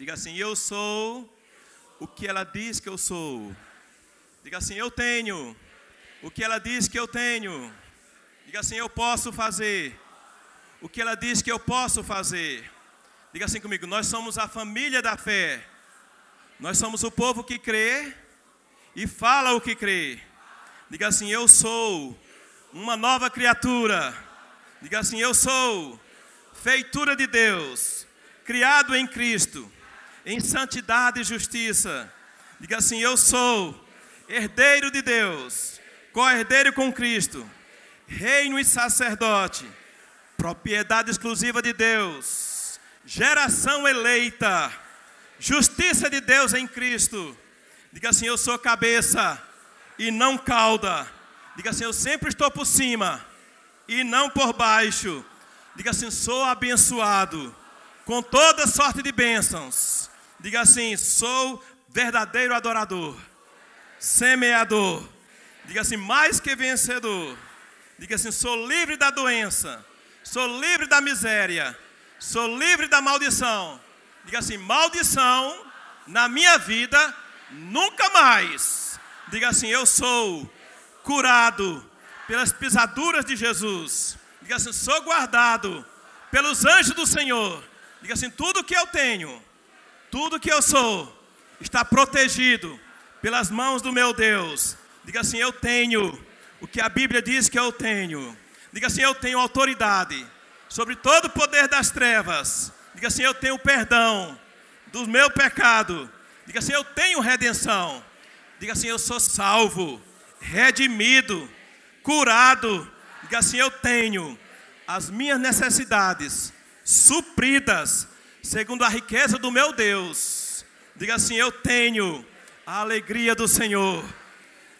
Diga assim: Eu sou o que ela diz que eu sou. Diga assim: Eu tenho o que ela diz que eu tenho. Diga assim: Eu posso fazer o que ela diz que eu posso fazer. Diga assim comigo: Nós somos a família da fé. Nós somos o povo que crê e fala o que crê. Diga assim: Eu sou uma nova criatura. Diga assim: Eu sou feitura de Deus, criado em Cristo em santidade e justiça. Diga assim: Eu sou herdeiro de Deus, co-herdeiro com Cristo, reino e sacerdote, propriedade exclusiva de Deus, geração eleita, justiça de Deus em Cristo. Diga assim: Eu sou cabeça e não cauda. Diga assim: Eu sempre estou por cima e não por baixo. Diga assim: Sou abençoado com toda sorte de bênçãos Diga assim: sou verdadeiro adorador, semeador. Diga assim: mais que vencedor. Diga assim: sou livre da doença, sou livre da miséria, sou livre da maldição. Diga assim: maldição na minha vida nunca mais. Diga assim: eu sou curado pelas pisaduras de Jesus. Diga assim: sou guardado pelos anjos do Senhor. Diga assim: tudo que eu tenho tudo que eu sou está protegido pelas mãos do meu Deus. Diga assim: Eu tenho o que a Bíblia diz que eu tenho. Diga assim: Eu tenho autoridade sobre todo o poder das trevas. Diga assim: Eu tenho perdão do meu pecado. Diga assim: Eu tenho redenção. Diga assim: Eu sou salvo, redimido, curado. Diga assim: Eu tenho as minhas necessidades supridas segundo a riqueza do meu Deus. Diga assim: Eu tenho a alegria do Senhor,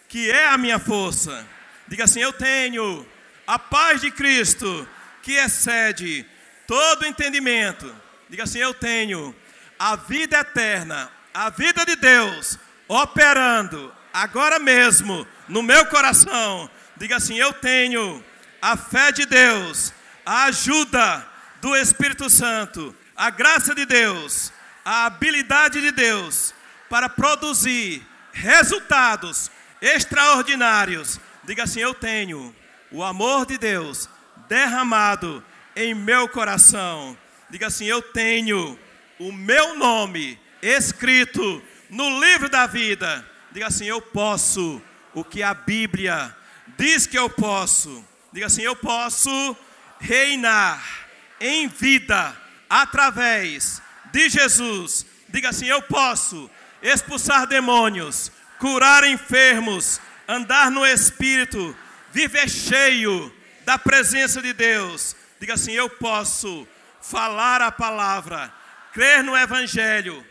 que é a minha força. Diga assim: Eu tenho a paz de Cristo, que excede todo entendimento. Diga assim: Eu tenho a vida eterna, a vida de Deus operando agora mesmo no meu coração. Diga assim: Eu tenho a fé de Deus, a ajuda do Espírito Santo a graça de Deus, a habilidade de Deus para produzir resultados extraordinários. Diga assim: Eu tenho o amor de Deus derramado em meu coração. Diga assim: Eu tenho o meu nome escrito no livro da vida. Diga assim: Eu posso o que a Bíblia diz que eu posso. Diga assim: Eu posso reinar em vida através de Jesus. Diga assim: Eu posso expulsar demônios, curar enfermos, andar no Espírito, viver cheio da presença de Deus. Diga assim: Eu posso falar a palavra, crer no Evangelho,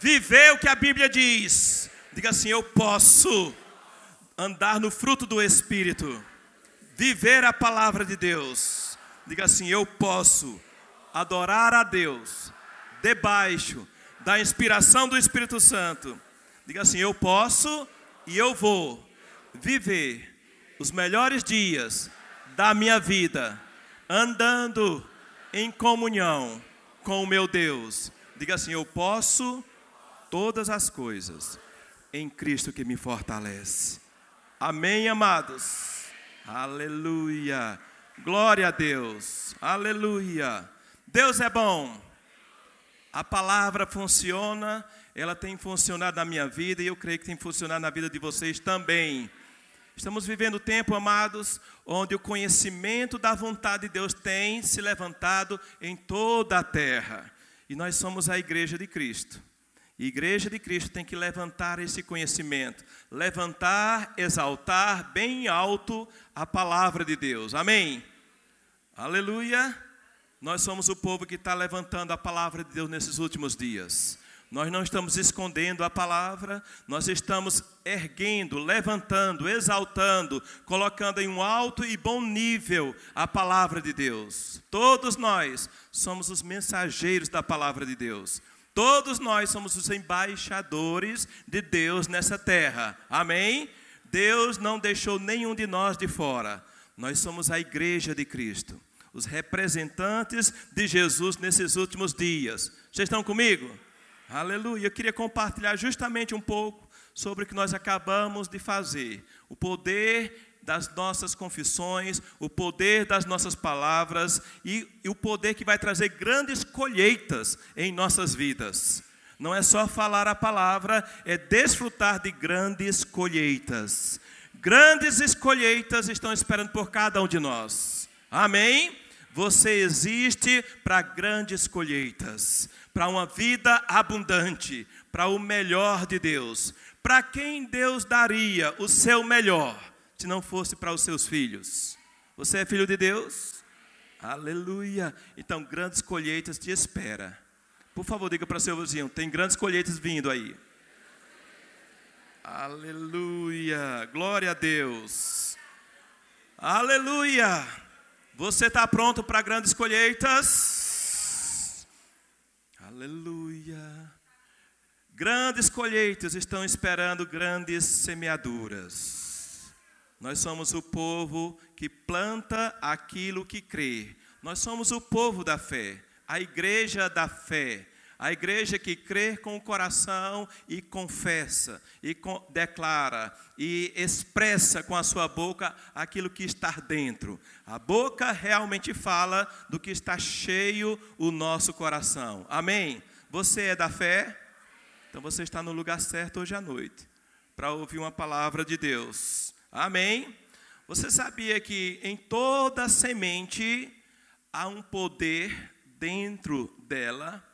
viver o que a Bíblia diz. Diga assim: Eu posso andar no fruto do Espírito, viver a palavra de Deus. Diga assim: Eu posso adorar a Deus debaixo da inspiração do Espírito Santo. Diga assim: Eu posso e eu vou viver os melhores dias da minha vida andando em comunhão com o meu Deus. Diga assim: Eu posso todas as coisas em Cristo que me fortalece. Amém, amados. Aleluia. Glória a Deus. Aleluia. Deus é bom. A palavra funciona, ela tem funcionado na minha vida e eu creio que tem funcionado na vida de vocês também. Estamos vivendo tempo, amados, onde o conhecimento da vontade de Deus tem se levantado em toda a terra. E nós somos a igreja de Cristo. A igreja de Cristo tem que levantar esse conhecimento, levantar, exaltar bem alto a palavra de Deus. Amém. Aleluia. Nós somos o povo que está levantando a palavra de Deus nesses últimos dias. Nós não estamos escondendo a palavra, nós estamos erguendo, levantando, exaltando, colocando em um alto e bom nível a palavra de Deus. Todos nós somos os mensageiros da palavra de Deus. Todos nós somos os embaixadores de Deus nessa terra. Amém? Deus não deixou nenhum de nós de fora. Nós somos a igreja de Cristo os representantes de Jesus nesses últimos dias. Vocês estão comigo? Aleluia. Eu queria compartilhar justamente um pouco sobre o que nós acabamos de fazer. O poder das nossas confissões, o poder das nossas palavras e, e, o poder que vai trazer grandes colheitas em nossas vidas. Não é só falar a palavra, é desfrutar de grandes colheitas. Grandes colheitas estão esperando por cada um de nós. Amém? Você existe para grandes colheitas, para uma vida abundante, para o melhor de Deus. Para quem Deus daria o seu melhor, se não fosse para os seus filhos? Você é filho de Deus? Aleluia! Então, grandes colheitas te espera. Por favor, diga para seu vizinho: tem grandes colheitas vindo aí. Aleluia! Glória a Deus! Aleluia! Você está pronto para grandes colheitas? Aleluia! Grandes colheitas estão esperando grandes semeaduras. Nós somos o povo que planta aquilo que crê. Nós somos o povo da fé a igreja da fé, a igreja que crê com o coração e confessa, e declara, e expressa com a sua boca aquilo que está dentro. A boca realmente fala do que está cheio o nosso coração. Amém? Você é da fé? Então você está no lugar certo hoje à noite, para ouvir uma palavra de Deus. Amém? Você sabia que em toda semente há um poder dentro dela.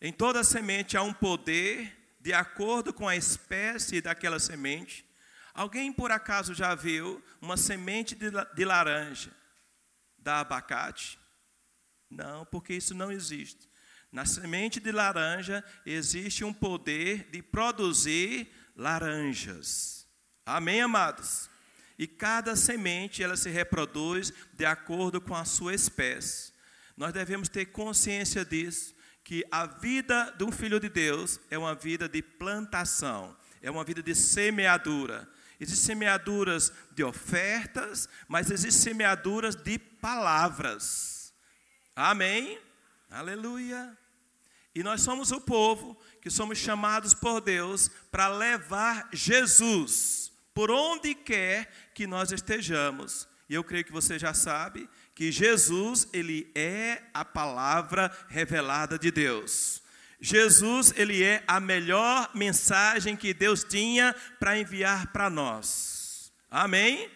Em toda semente há um poder de acordo com a espécie daquela semente. Alguém por acaso já viu uma semente de laranja da abacate? Não, porque isso não existe. Na semente de laranja existe um poder de produzir laranjas. Amém, amados? E cada semente ela se reproduz de acordo com a sua espécie. Nós devemos ter consciência disso, que a vida de um filho de Deus é uma vida de plantação, é uma vida de semeadura. Existem semeaduras de ofertas, mas existem semeaduras de palavras. Amém? Aleluia. E nós somos o povo que somos chamados por Deus para levar Jesus por onde quer que nós estejamos. E eu creio que você já sabe que Jesus, ele é a palavra revelada de Deus. Jesus, ele é a melhor mensagem que Deus tinha para enviar para nós. Amém?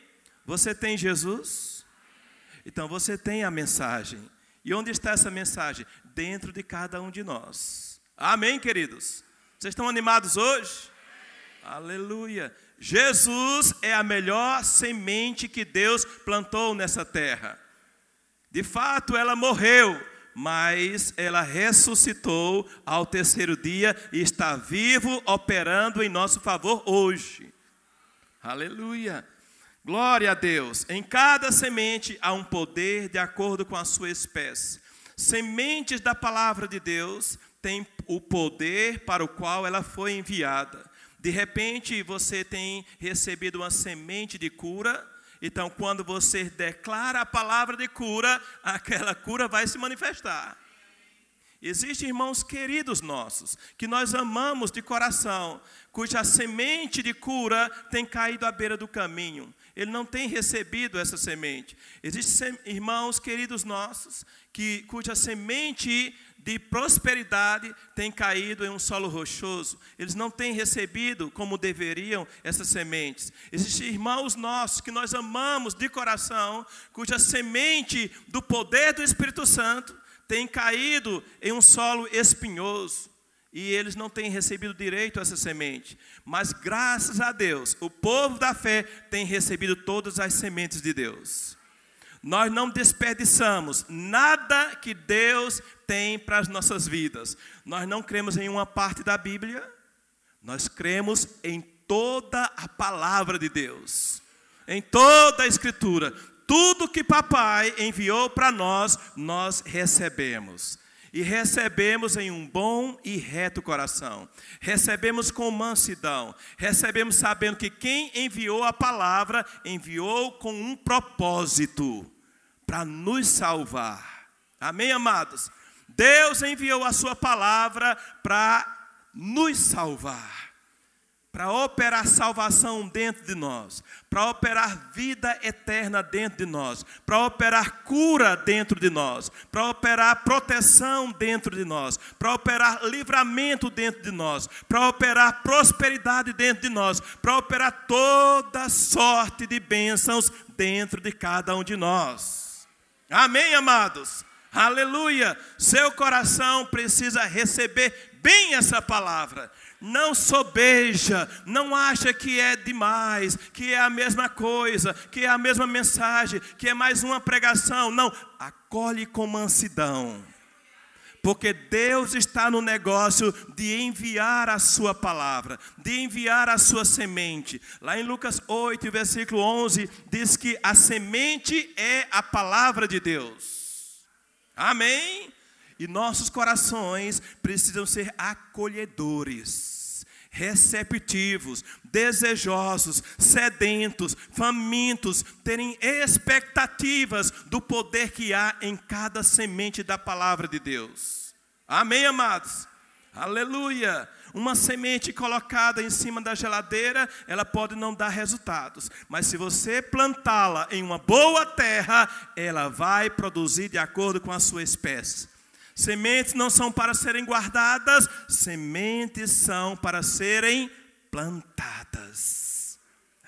Você tem Jesus? Então você tem a mensagem. E onde está essa mensagem? Dentro de cada um de nós. Amém, queridos? Vocês estão animados hoje? Aleluia. Jesus é a melhor semente que Deus plantou nessa terra. De fato, ela morreu, mas ela ressuscitou ao terceiro dia e está vivo, operando em nosso favor hoje. Aleluia. Glória a Deus. Em cada semente há um poder de acordo com a sua espécie. Sementes da palavra de Deus têm o poder para o qual ela foi enviada. De repente, você tem recebido uma semente de cura, então, quando você declara a palavra de cura, aquela cura vai se manifestar. Existem irmãos queridos nossos, que nós amamos de coração, cuja semente de cura tem caído à beira do caminho. Ele não tem recebido essa semente. Existem irmãos queridos nossos, que, cuja semente de prosperidade tem caído em um solo rochoso. Eles não têm recebido como deveriam essas sementes. Existem irmãos nossos que nós amamos de coração, cuja semente do poder do Espírito Santo tem caído em um solo espinhoso. E eles não têm recebido direito a essa semente. Mas graças a Deus, o povo da fé tem recebido todas as sementes de Deus. Nós não desperdiçamos nada que Deus tem para as nossas vidas. Nós não cremos em uma parte da Bíblia, nós cremos em toda a palavra de Deus, em toda a Escritura. Tudo que papai enviou para nós, nós recebemos. E recebemos em um bom e reto coração. Recebemos com mansidão. Recebemos sabendo que quem enviou a palavra, enviou com um propósito para nos salvar. Amém, amados? Deus enviou a sua palavra para nos salvar para operar salvação dentro de nós, para operar vida eterna dentro de nós, para operar cura dentro de nós, para operar proteção dentro de nós, para operar livramento dentro de nós, para operar prosperidade dentro de nós, para operar toda sorte de bênçãos dentro de cada um de nós. Amém, amados? Aleluia! Seu coração precisa receber bem essa palavra não sobeja, não acha que é demais, que é a mesma coisa, que é a mesma mensagem, que é mais uma pregação. Não, acolhe com mansidão. Porque Deus está no negócio de enviar a sua palavra, de enviar a sua semente. Lá em Lucas 8, versículo 11, diz que a semente é a palavra de Deus. Amém? E nossos corações precisam ser acolhedores, receptivos, desejosos, sedentos, famintos, terem expectativas do poder que há em cada semente da palavra de Deus. Amém, amados? Aleluia! Uma semente colocada em cima da geladeira, ela pode não dar resultados, mas se você plantá-la em uma boa terra, ela vai produzir de acordo com a sua espécie. Sementes não são para serem guardadas, sementes são para serem plantadas.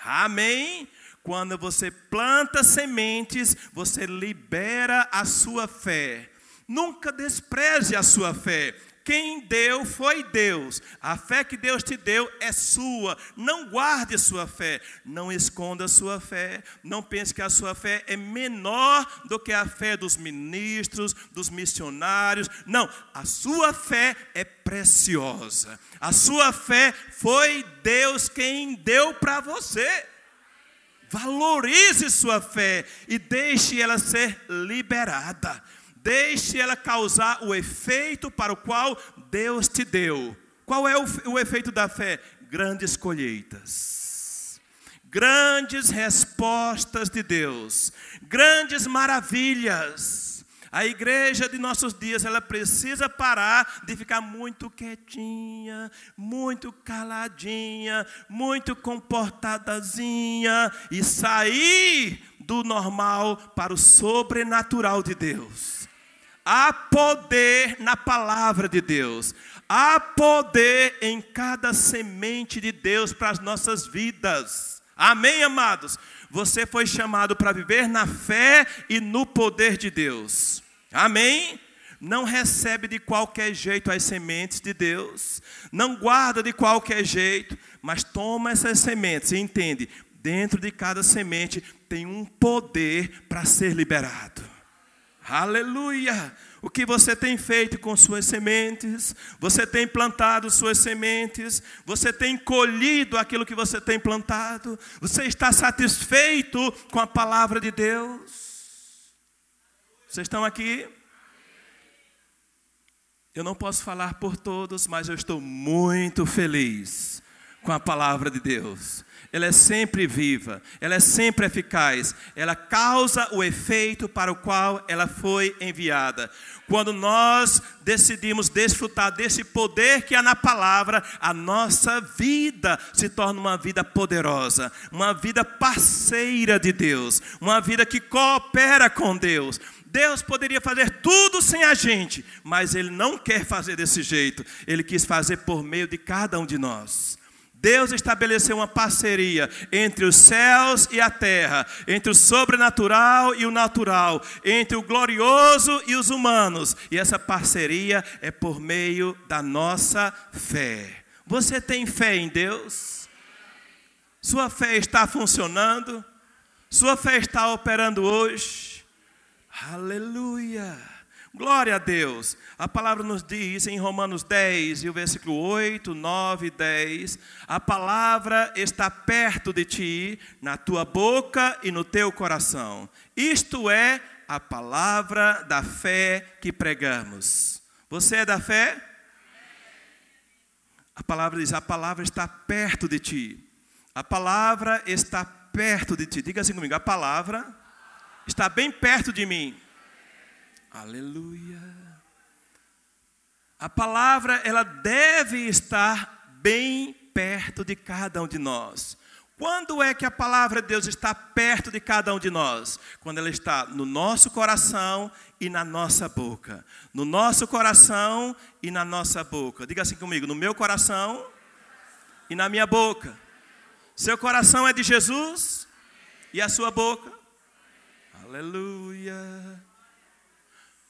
Amém? Quando você planta sementes, você libera a sua fé. Nunca despreze a sua fé. Quem deu foi Deus. A fé que Deus te deu é sua. Não guarde sua fé. Não esconda sua fé. Não pense que a sua fé é menor do que a fé dos ministros, dos missionários. Não, a sua fé é preciosa. A sua fé foi Deus quem deu para você. Valorize sua fé e deixe ela ser liberada. Deixe ela causar o efeito para o qual Deus te deu. Qual é o, efeito da fé? Grandes colheitas, grandes respostas de Deus, grandes maravilhas. A igreja de nossos dias, ela precisa parar de ficar muito quietinha, muito caladinha, muito comportadazinha e sair do normal para o sobrenatural de Deus. Há poder na palavra de Deus. Há poder em cada semente de Deus para as nossas vidas. Amém, amados? Você foi chamado para viver na fé e no poder de Deus. Amém? Não recebe de qualquer jeito as sementes de Deus. Não guarda de qualquer jeito, mas toma essas sementes e entende: dentro de cada semente tem um poder para ser liberado. Aleluia! O que você tem feito com suas sementes? Você tem plantado suas sementes? Você tem colhido aquilo que você tem plantado? Você está satisfeito com a palavra de Deus? Vocês estão aqui? Eu não posso falar por todos, mas eu estou muito feliz com a palavra de Deus ela é sempre viva, ela é sempre eficaz, ela causa o efeito para o qual ela foi enviada. Quando nós decidimos desfrutar desse poder que há na palavra, a nossa vida se torna uma vida poderosa, uma vida parceira de Deus, uma vida que coopera com Deus. Deus poderia fazer tudo sem a gente, mas Ele não quer fazer desse jeito, Ele quis fazer por meio de cada um de nós. Deus estabeleceu uma parceria entre os céus e a terra, entre o sobrenatural e o natural, entre o glorioso e os humanos. E essa parceria é por meio da nossa fé. Você tem fé em Deus? Sua fé está funcionando? Sua fé está operando hoje? Aleluia! Glória a Deus. A palavra nos diz em Romanos 10, e o versículo 8, 9 e 10: A palavra está perto de ti, na tua boca e no teu coração. Isto é a palavra da fé que pregamos. Você é da fé? A palavra diz: A palavra está perto de ti. A palavra está perto de ti. Diga assim comigo: A palavra está bem perto de mim. Aleluia. A palavra ela deve estar bem perto de cada um de nós. Quando é que a palavra de Deus está perto de cada um de nós? Quando ela está no nosso coração e na nossa boca. No nosso coração e na nossa boca. Diga assim comigo: no meu coração e na minha boca. Seu coração é de Jesus e a sua boca. Aleluia.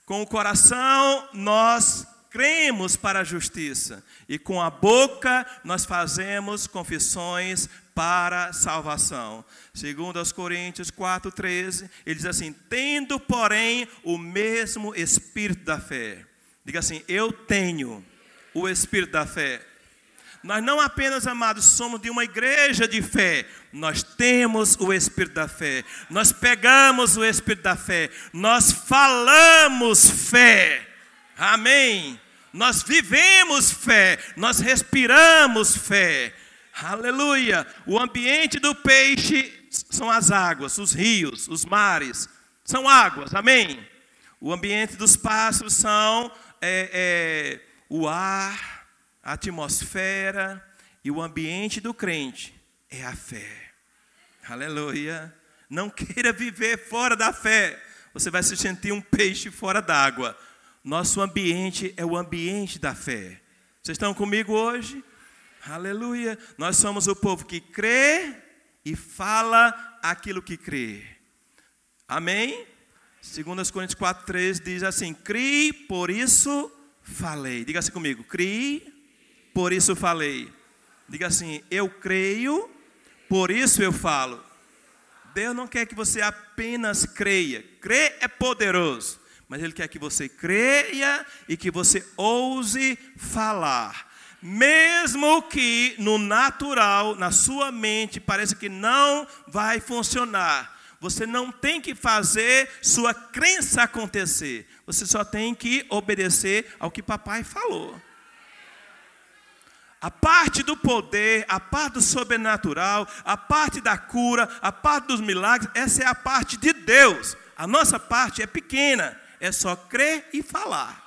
Com o coração nós cremos para a justiça, e com a boca nós fazemos confissões para salvação. Segundo aos Coríntios 4:13, ele diz assim: "Tendo, porém, o mesmo espírito da fé". Diga assim: "Eu tenho o espírito da fé". Nós não apenas, amados, somos de uma igreja de fé, nós temos o Espírito da fé, nós pegamos o Espírito da fé, nós falamos fé, amém. Nós vivemos fé, nós respiramos fé. Aleluia! O ambiente do peixe são as águas, os rios, os mares, são águas, amém? O ambiente dos pássaros são é, é, o ar, a atmosfera, e o ambiente do crente é a fé. Aleluia! Não queira viver fora da fé, você vai se sentir um peixe fora d'água. Nosso ambiente é o ambiente da fé. Vocês estão comigo hoje? Aleluia. Nós somos o povo que crê e fala aquilo que crê. Amém? 2 Coríntios 4, 3 diz assim: Crie, por isso falei. Diga assim comigo: Crie, por isso falei. Diga assim: Eu creio, por isso eu falo. Deus não quer que você apenas creia. Crer é poderoso mas Ele quer que você creia e que você ouse falar. Mesmo que no natural, na sua mente, pareça que não vai funcionar. Você não tem que fazer sua crença acontecer. Você só tem que obedecer ao que papai falou. A parte do poder, a parte do sobrenatural, a parte da cura, a parte dos milagres, essa é a parte de Deus. A nossa parte é pequena é só crer e falar.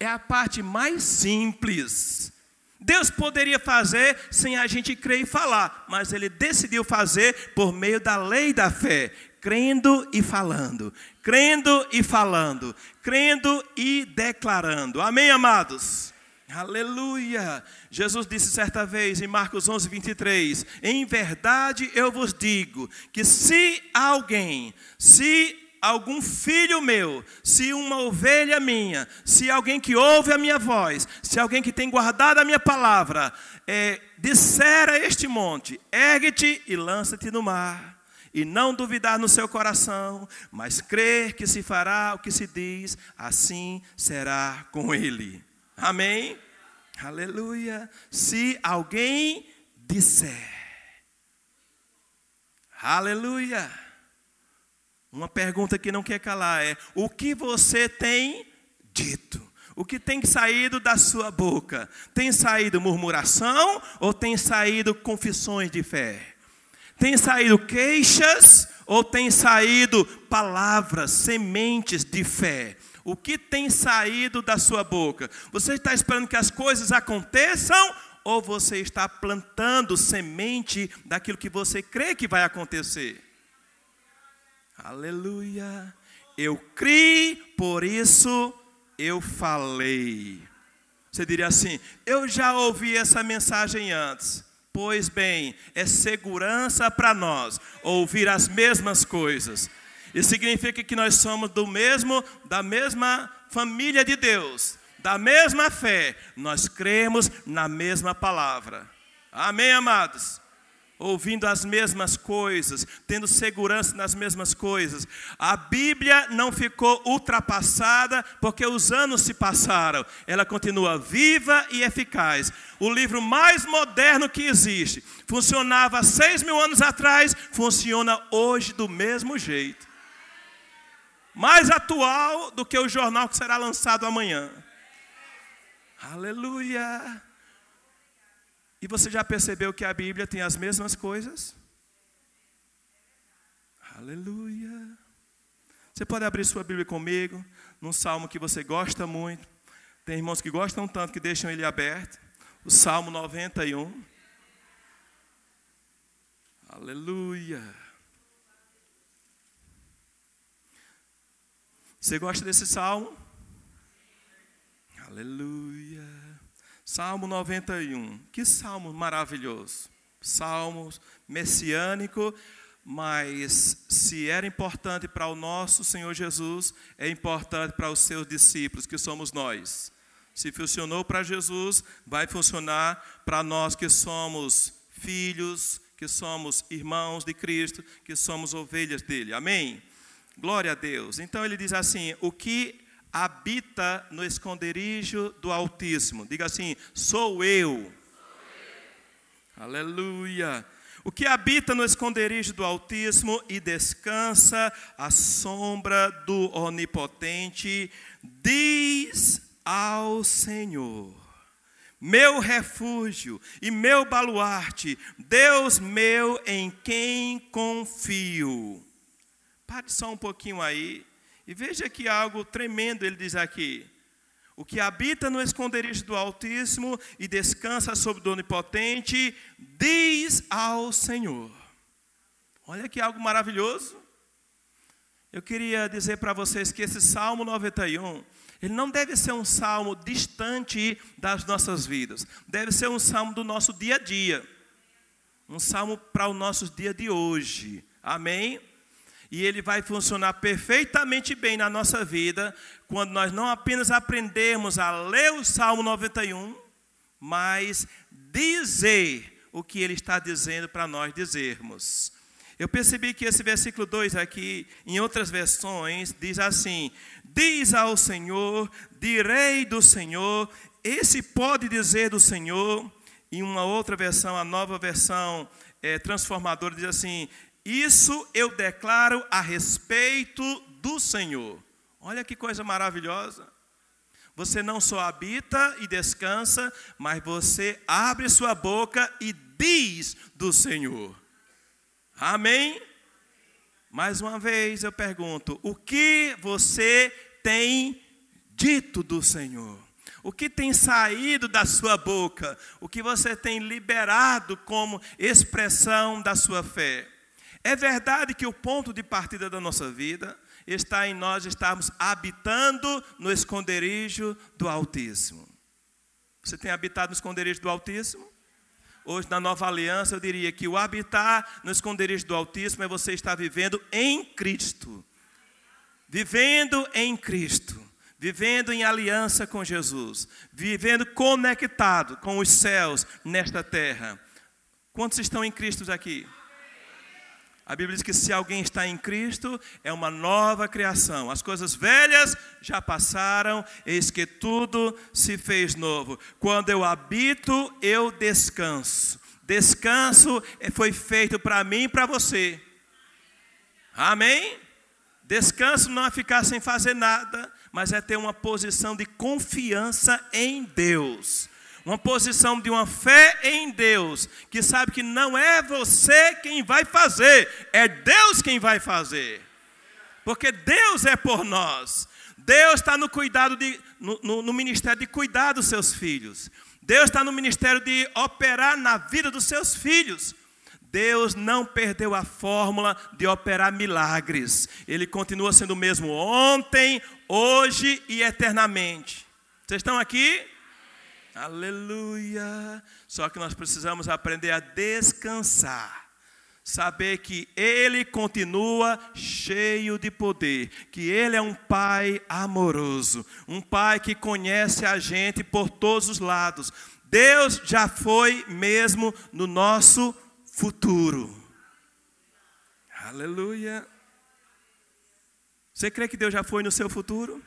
É a parte mais simples. Deus poderia fazer sem a gente crer e falar, mas Ele decidiu fazer por meio da lei da fé, crendo e falando, crendo e falando, crendo e declarando. Amém, amados? Aleluia! Jesus disse certa vez em Marcos 11, 23: Em verdade eu vos digo que se alguém, se algum filho meu, se uma ovelha minha, se alguém que ouve a minha voz, se alguém que tem guardado a minha palavra, é, disser a este monte: ergue-te e lança-te no mar, e não duvidar no seu coração, mas crer que se fará o que se diz, assim será com ele. Amém? Aleluia. Se alguém disser, aleluia. Uma pergunta que não quer calar é: o que você tem dito? O que tem saído da sua boca? Tem saído murmuração ou tem saído confissões de fé? Tem saído queixas ou tem saído palavras, sementes de fé? O que tem saído da sua boca? Você está esperando que as coisas aconteçam ou você está plantando semente daquilo que você crê que vai acontecer? Aleluia. Eu criei, por isso eu falei. Você diria assim: Eu já ouvi essa mensagem antes. Pois bem, é segurança para nós ouvir as mesmas coisas. Isso significa que nós somos do mesmo, da mesma família de Deus, da mesma fé. Nós cremos na mesma palavra. Amém, amados ouvindo as mesmas coisas, tendo segurança nas mesmas coisas. A Bíblia não ficou ultrapassada porque os anos se passaram, ela continua viva e eficaz. O livro mais moderno que existe, funcionava seis mil anos atrás, funciona hoje do mesmo jeito. Mais atual do que o jornal que será lançado amanhã. Aleluia. E você já percebeu que a Bíblia tem as mesmas coisas? Aleluia. Você pode abrir sua Bíblia comigo, num salmo que você gosta muito. Tem irmãos que gostam tanto que deixam ele aberto. O Salmo 91. Aleluia. Você gosta desse salmo? Aleluia. Salmo 91. Que salmo maravilhoso. Salmo messiânico, mas se era importante para o nosso Senhor Jesus, é importante para os seus discípulos, que somos nós. Se funcionou para Jesus, vai funcionar para nós que somos filhos, que somos irmãos de Cristo, que somos ovelhas dele. Amém? Glória a Deus. Então ele diz assim: o que habita no esconderijo do Altíssimo. Diga assim: sou eu. Sou eu. Aleluia. O que habita no esconderijo do Altíssimo e descansa à sombra do Onipotente, diz ao Senhor: Meu refúgio e meu baluarte, Deus meu em quem confio. Pare só um pouquinho aí e veja que algo tremendo ele diz aqui. O que habita no esconderijo do Altíssimo e descansa sobre o Onipotente, diz ao Senhor. Olha que algo maravilhoso. Eu queria dizer para vocês que esse Salmo 91, ele não deve ser um salmo distante das nossas vidas. Deve ser um salmo do nosso dia a dia. Um salmo para o nosso dia de hoje. Amém? E ele vai funcionar perfeitamente bem na nossa vida quando nós não apenas aprendemos a ler o Salmo 91, mas dizer o que ele está dizendo para nós dizermos. Eu percebi que esse versículo 2 aqui, em outras versões, diz assim: Diz ao Senhor, direi do Senhor, esse pode dizer do Senhor. Em uma outra versão, a nova versão é, transformadora, diz assim: isso eu declaro a respeito do Senhor. Olha que coisa maravilhosa. Você não só habita e descansa, mas você abre sua boca e diz do Senhor. Amém? Mais uma vez eu pergunto: o que você tem dito do Senhor? O que tem saído da sua boca? O que você tem liberado como expressão da sua fé? É verdade que o ponto de partida da nossa vida está em nós estarmos habitando no esconderijo do Altíssimo. Você tem habitado no esconderijo do Altíssimo? Hoje, na nova aliança, eu diria que o habitar no esconderijo do Altíssimo é você estar vivendo em Cristo. Vivendo em Cristo. Vivendo em aliança com Jesus. Vivendo conectado com os céus nesta terra. Quantos estão em Cristo aqui? A Bíblia diz que se alguém está em Cristo, é uma nova criação. As coisas velhas já passaram, eis que tudo se fez novo. Quando eu habito, eu descanso. Descanso foi feito para mim e para você. Amém? Descanso não é ficar sem fazer nada, mas é ter uma posição de confiança em Deus uma posição de uma fé em Deus, que sabe que não é você quem vai fazer, é Deus quem vai fazer. Porque Deus é por nós. Deus está no cuidado de, no, no, no ministério de cuidar dos seus filhos. Deus está no ministério de operar na vida dos seus filhos. Deus não perdeu a fórmula de operar milagres. Ele continua sendo o mesmo ontem, hoje e eternamente. Vocês estão aqui? Aleluia! Só que nós precisamos aprender a descansar. Saber que Ele continua cheio de poder, que Ele é um Pai amoroso, um Pai que conhece a gente por todos os lados. Deus já foi mesmo no nosso futuro. Aleluia! Você crê que Deus já foi no seu futuro?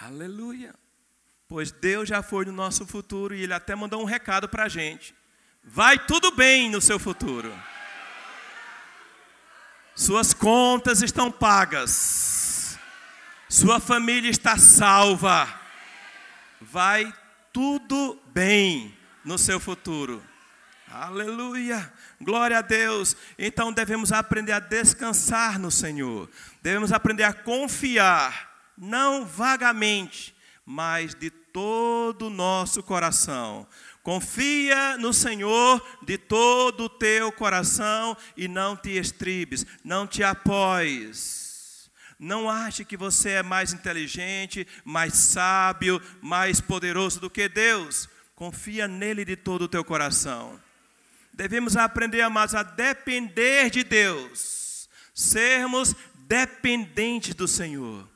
Aleluia. Pois Deus já foi no nosso futuro e Ele até mandou um recado para a gente. Vai tudo bem no seu futuro. Suas contas estão pagas. Sua família está salva. Vai tudo bem no seu futuro. Aleluia. Glória a Deus. Então devemos aprender a descansar no Senhor. Devemos aprender a confiar não vagamente, mas de todo o nosso coração. Confia no Senhor de todo o teu coração e não te estribes, não te apoies. Não ache que você é mais inteligente, mais sábio, mais poderoso do que Deus. Confia nele de todo o teu coração. Devemos aprender, amados, a depender de Deus, sermos dependentes do Senhor.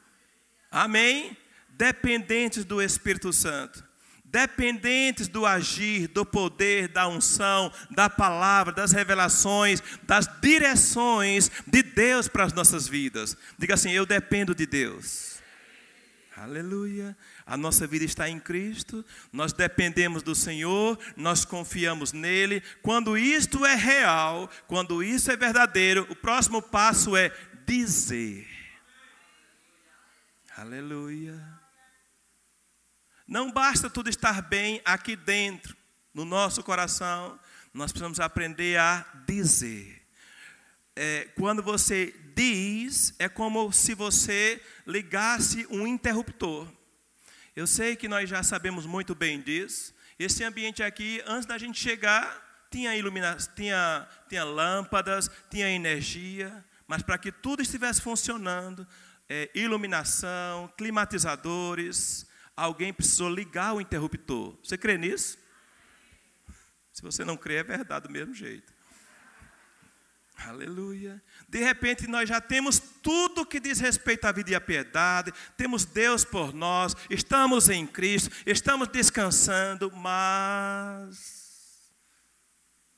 Amém? Dependentes do Espírito Santo dependentes do agir, do poder, da unção, da palavra, das revelações, das direções de Deus para as nossas vidas. Diga assim: Eu dependo de Deus. Aleluia. A nossa vida está em Cristo, nós dependemos do Senhor, nós confiamos nele. Quando isto é real, quando isso é verdadeiro, o próximo passo é dizer. Aleluia. Não basta tudo estar bem aqui dentro, no nosso coração, nós precisamos aprender a dizer. É, quando você diz, é como se você ligasse um interruptor. Eu sei que nós já sabemos muito bem disso. Esse ambiente aqui, antes da gente chegar, tinha iluminação, tinha, tinha lâmpadas, tinha energia, mas para que tudo estivesse funcionando, é, iluminação, climatizadores, alguém precisou ligar o interruptor. Você crê nisso? Se você não crê, é verdade do mesmo jeito. Aleluia. De repente nós já temos tudo que diz respeito à vida e à piedade, temos Deus por nós, estamos em Cristo, estamos descansando, mas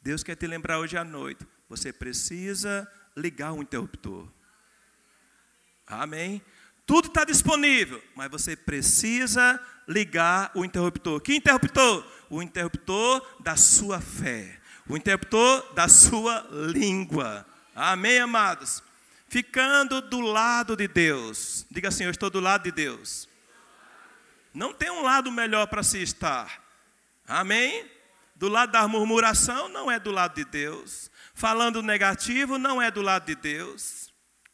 Deus quer te lembrar hoje à noite, você precisa ligar o interruptor. Amém? Tudo está disponível, mas você precisa ligar o interruptor. Que interruptor? O interruptor da sua fé. O interruptor da sua língua. Amém, amados? Ficando do lado de Deus. Diga assim: Eu estou do lado de Deus. Não tem um lado melhor para se estar. Amém? Do lado da murmuração não é do lado de Deus. Falando negativo não é do lado de Deus.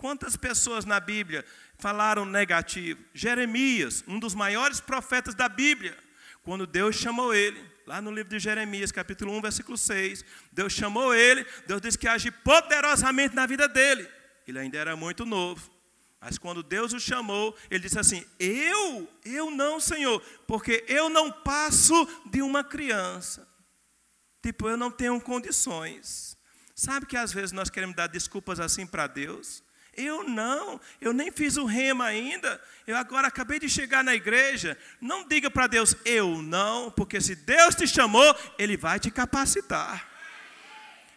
Quantas pessoas na Bíblia falaram negativo. Jeremias, um dos maiores profetas da Bíblia, quando Deus chamou ele, lá no livro de Jeremias, capítulo 1, versículo 6, Deus chamou ele, Deus disse que age poderosamente na vida dele. Ele ainda era muito novo. Mas quando Deus o chamou, ele disse assim: Eu, eu não, Senhor, porque eu não passo de uma criança. Tipo, eu não tenho condições. Sabe que às vezes nós queremos dar desculpas assim para Deus? Eu não, eu nem fiz o rema ainda. Eu agora acabei de chegar na igreja. Não diga para Deus, eu não, porque se Deus te chamou, Ele vai te capacitar.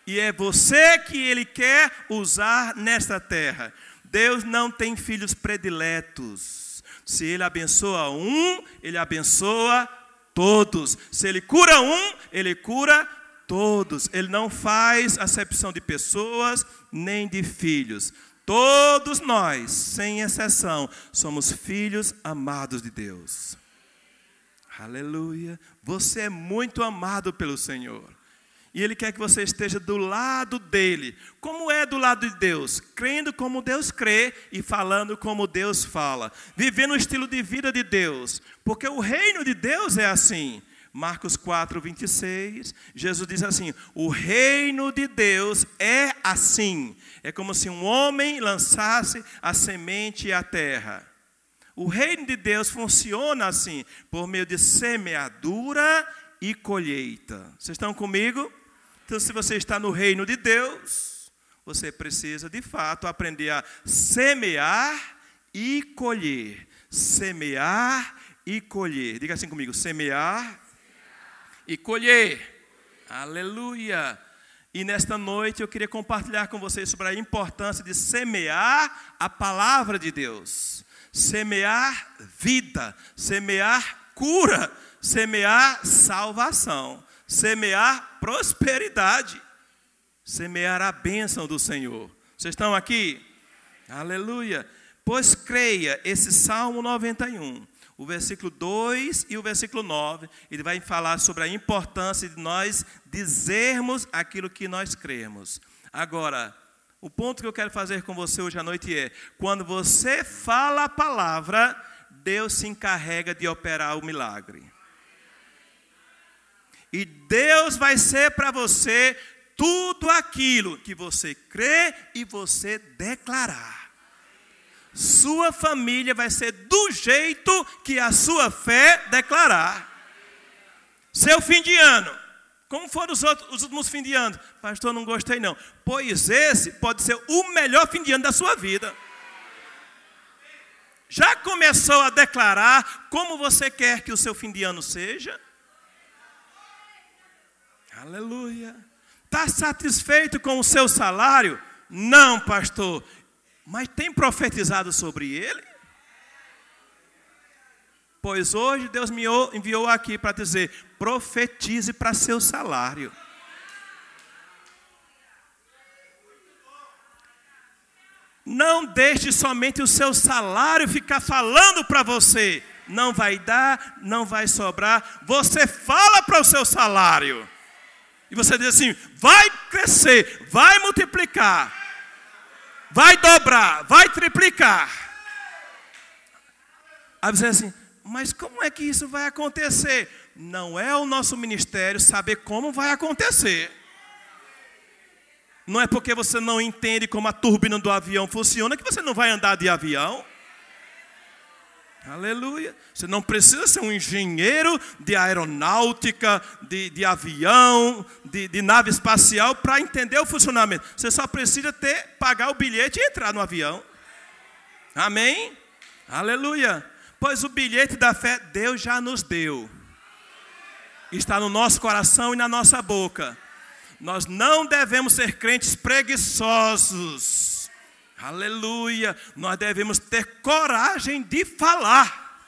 E é você que Ele quer usar nesta terra. Deus não tem filhos prediletos. Se Ele abençoa um, Ele abençoa todos. Se Ele cura um, Ele cura todos. Ele não faz acepção de pessoas nem de filhos. Todos nós, sem exceção, somos filhos amados de Deus. Aleluia. Você é muito amado pelo Senhor. E Ele quer que você esteja do lado dele. Como é do lado de Deus? Crendo como Deus crê e falando como Deus fala. Vivendo o estilo de vida de Deus. Porque o reino de Deus é assim. Marcos 4, 26, Jesus diz assim: O reino de Deus é assim. É como se um homem lançasse a semente à terra. O reino de Deus funciona assim, por meio de semeadura e colheita. Vocês estão comigo? Então, se você está no reino de Deus, você precisa de fato aprender a semear e colher. Semear e colher. Diga assim comigo: semear e colher. Aleluia! E nesta noite eu queria compartilhar com vocês sobre a importância de semear a palavra de Deus, semear vida, semear cura, semear salvação, semear prosperidade, semear a bênção do Senhor. Vocês estão aqui? Aleluia! Pois creia, esse Salmo 91 o versículo 2 e o versículo 9, ele vai falar sobre a importância de nós dizermos aquilo que nós cremos. Agora, O ponto que eu quero fazer com você hoje à noite é: quando você fala a palavra, Deus se encarrega de operar o milagre. E Deus vai ser para você tudo aquilo que você crê e você declarar. Sua família vai ser do jeito que a sua fé declarar. Seu fim de ano, como foram os, outros, os últimos fins de ano? Pastor, não gostei não. Pois esse pode ser o melhor fim de ano da sua vida. Já começou a declarar como você quer que o seu fim de ano seja? Aleluia. Está satisfeito com o seu salário? Não, pastor. Mas tem profetizado sobre ele? Pois hoje Deus me enviou aqui para dizer: profetize para seu salário. Não deixe somente o seu salário ficar falando para você. Não vai dar, não vai sobrar. Você fala para o seu salário. E você diz assim: vai crescer, vai multiplicar, vai dobrar, vai triplicar. Aí você assim: mas como é que isso vai acontecer? Não é o nosso ministério saber como vai acontecer. Não é porque você não entende como a turbina do avião funciona que você não vai andar de avião. Aleluia. Você não precisa ser um engenheiro de aeronáutica, de, de avião, de, de nave espacial para entender o funcionamento. Você só precisa ter, pagar o bilhete e entrar no avião. Amém? Aleluia. Pois o bilhete da fé Deus já nos deu. Está no nosso coração e na nossa boca. Nós não devemos ser crentes preguiçosos. Aleluia. Nós devemos ter coragem de falar,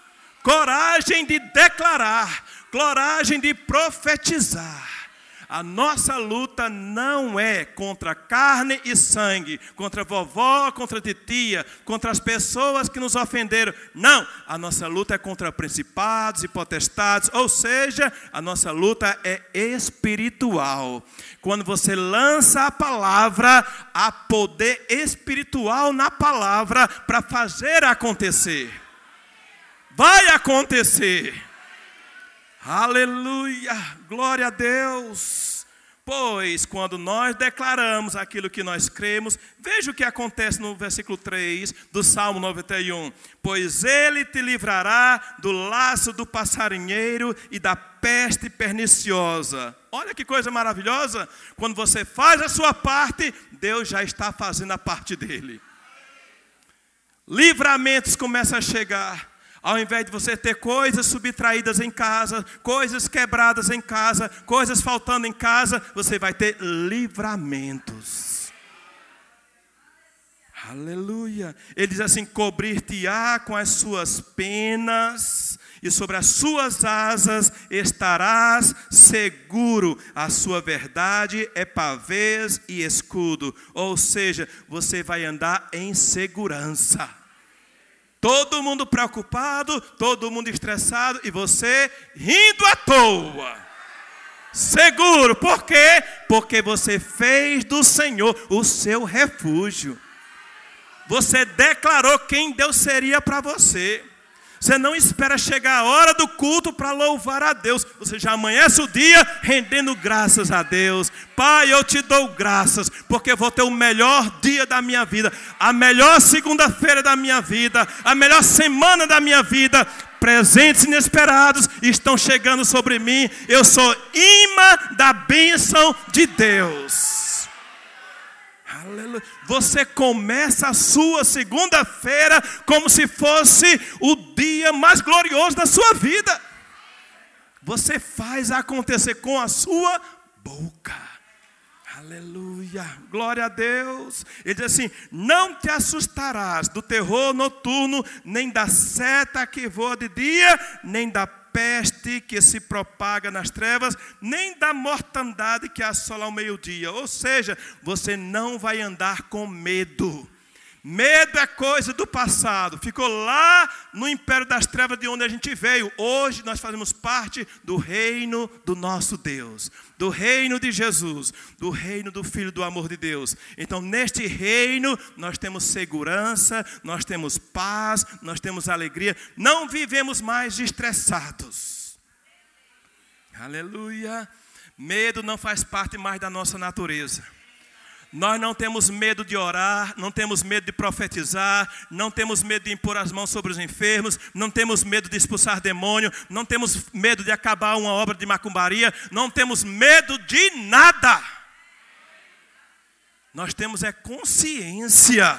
coragem de declarar, coragem de profetizar. A nossa luta não é contra carne e sangue, contra vovó, contra titia, contra as pessoas que nos ofenderam. Não, a nossa luta é contra principados e potestades, ou seja, a nossa luta é espiritual. Quando você lança a palavra, há poder espiritual na palavra para fazer acontecer. Vai acontecer. Aleluia, glória a Deus. Pois quando nós declaramos aquilo que nós cremos, veja o que acontece no versículo 3 do Salmo 91. Pois ele te livrará do laço do passarinheiro e da peste perniciosa. Olha que coisa maravilhosa. Quando você faz a sua parte, Deus já está fazendo a parte dele. Livramentos começam a chegar ao invés de você ter coisas subtraídas em casa, coisas quebradas em casa, coisas faltando em casa, você vai ter livramentos. Aleluia. Ele diz assim: cobrir-te-á com as suas penas, e sobre as suas asas estarás seguro. A sua verdade é pavês e escudo. Ou seja, você vai andar em segurança. Todo mundo preocupado, todo mundo estressado e você rindo à toa. Seguro, por quê? Porque você fez do Senhor o seu refúgio. Você declarou quem Deus seria para você. Você não espera chegar a hora do culto para louvar a Deus. Você já amanhece o dia rendendo graças a Deus. Pai, eu te dou graças, porque vou ter o melhor dia da minha vida, a melhor segunda-feira da minha vida, a melhor semana da minha vida. Presentes inesperados estão chegando sobre mim. Eu sou imã da bênção de Deus. Aleluia. Você começa a sua segunda-feira como se fosse o dia mais glorioso da sua vida. Você faz acontecer com a sua boca. Aleluia, glória a Deus. Ele diz assim: Não te assustarás do terror noturno, nem da seta que voa de dia, nem da peste que se propaga nas trevas, nem da mortandade que assola ao meio-dia. Ou seja, você não vai andar com medo. Medo é coisa do passado, ficou lá no império das trevas de onde a gente veio. Hoje nós fazemos parte do reino do nosso Deus, do reino de Jesus, do reino do Filho do amor de Deus. Então, neste reino, nós temos segurança, nós temos paz, nós temos alegria, não vivemos mais estressados. Aleluia. Medo não faz parte mais da nossa natureza. Nós não temos medo de orar, não temos medo de profetizar, não temos medo de impor as mãos sobre os enfermos, não temos medo de expulsar demônio, não temos medo de acabar uma obra de macumbaria, não temos medo de nada. Nós temos é consciência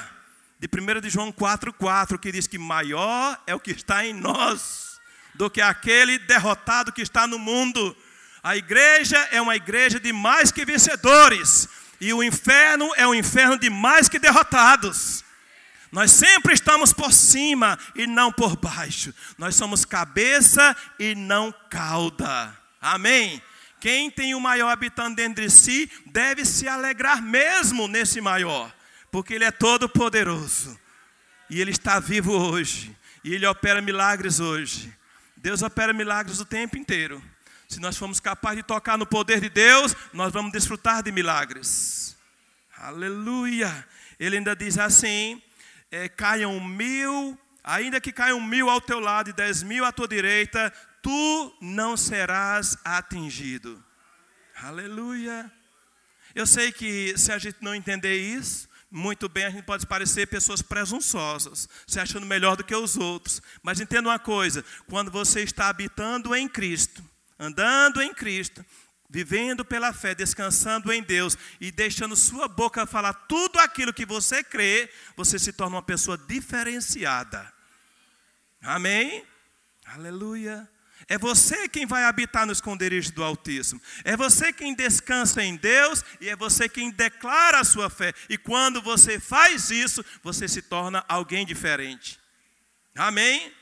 de 1 de João 4,4, que diz que maior é o que está em nós do que aquele derrotado que está no mundo. A igreja é uma igreja de mais que vencedores. E o inferno é um inferno de mais que derrotados. Nós sempre estamos por cima e não por baixo. Nós somos cabeça e não cauda. Amém? Quem tem o maior habitando dentro de si deve se alegrar mesmo nesse maior, porque ele é todo poderoso. E ele está vivo hoje. E ele opera milagres hoje. Deus opera milagres o tempo inteiro. Se nós formos capazes de tocar no poder de Deus, nós vamos desfrutar de milagres. Aleluia. Ele ainda diz assim: é, caiam mil, ainda que caiam mil ao teu lado e dez mil à tua direita, tu não serás atingido. Aleluia. Eu sei que se a gente não entender isso, muito bem, a gente pode parecer pessoas presunçosas, se achando melhor do que os outros. Mas entenda uma coisa: quando você está habitando em Cristo, andando em Cristo, vivendo pela fé, descansando em Deus e deixando sua boca falar tudo aquilo que você crê, você se torna uma pessoa diferenciada. Amém? Aleluia. É você quem vai habitar no esconderijo do Altíssimo. É você quem descansa em Deus e é você quem declara a sua fé. E quando você faz isso, você se torna alguém diferente. Amém?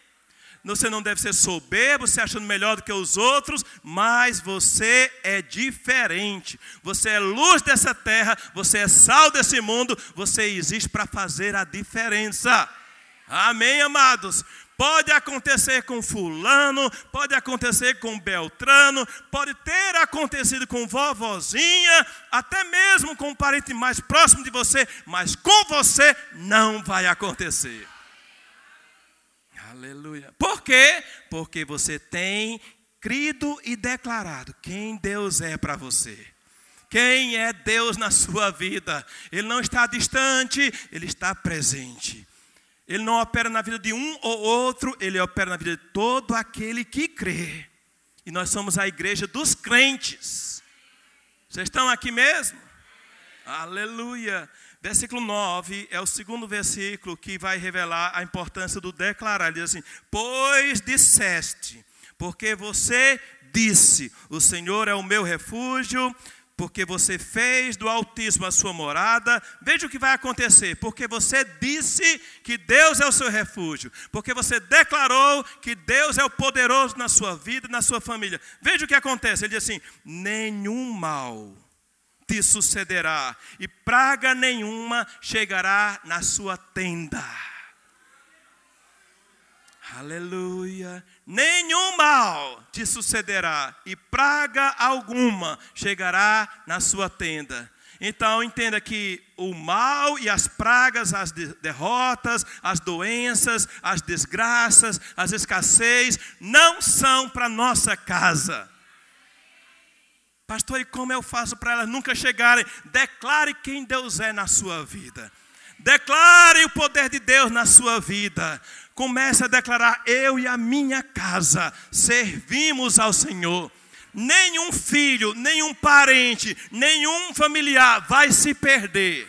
Você não deve ser soberbo, se achando melhor do que os outros, mas você é diferente. Você é luz dessa terra, você é sal desse mundo, você existe para fazer a diferença. Amém, amados? Pode acontecer com fulano, pode acontecer com Beltrano, pode ter acontecido com vovozinha, até mesmo com um parente mais próximo de você, mas com você não vai acontecer. Aleluia. Por quê? Porque você tem crido e declarado quem Deus é para você. Quem é Deus na sua vida? Ele não está distante, ele está presente. Ele não opera na vida de um ou outro, ele opera na vida de todo aquele que crê. E nós somos a igreja dos crentes. Vocês estão aqui mesmo? Aleluia. Versículo 9 é o segundo versículo que vai revelar a importância do declarar. Ele diz assim: Pois disseste, porque você disse: O Senhor é o meu refúgio, porque você fez do Altíssimo a sua morada. Veja o que vai acontecer, porque você disse que Deus é o seu refúgio, porque você declarou que Deus é o poderoso na sua vida e na sua família. Veja o que acontece. Ele diz assim: Nenhum mal te sucederá, e praga nenhuma chegará na sua tenda. Aleluia. Nenhum mal te sucederá, e praga alguma chegará na sua tenda. Então entenda que o mal e as pragas, as derrotas, as doenças, as desgraças, as escassez, não são para nossa casa. Pastor, e como eu faço para elas nunca chegarem? Declare quem Deus é na sua vida. Declare o poder de Deus na sua vida. Comece a declarar: eu e a minha casa servimos ao Senhor. Nenhum filho, nenhum parente, nenhum familiar vai se perder.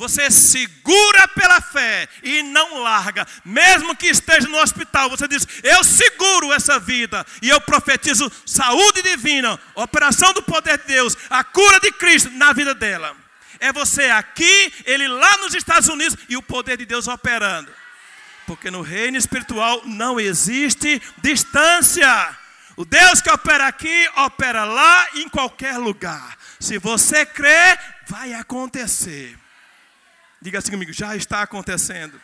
Você segura pela fé e não larga, mesmo que esteja no hospital. Você diz: Eu seguro essa vida e eu profetizo saúde divina, operação do poder de Deus, a cura de Cristo na vida dela. É você aqui, ele lá nos Estados Unidos e o poder de Deus operando. Porque no reino espiritual não existe distância. O Deus que opera aqui, opera lá, em qualquer lugar. Se você crê, vai acontecer. Diga assim comigo: já está acontecendo.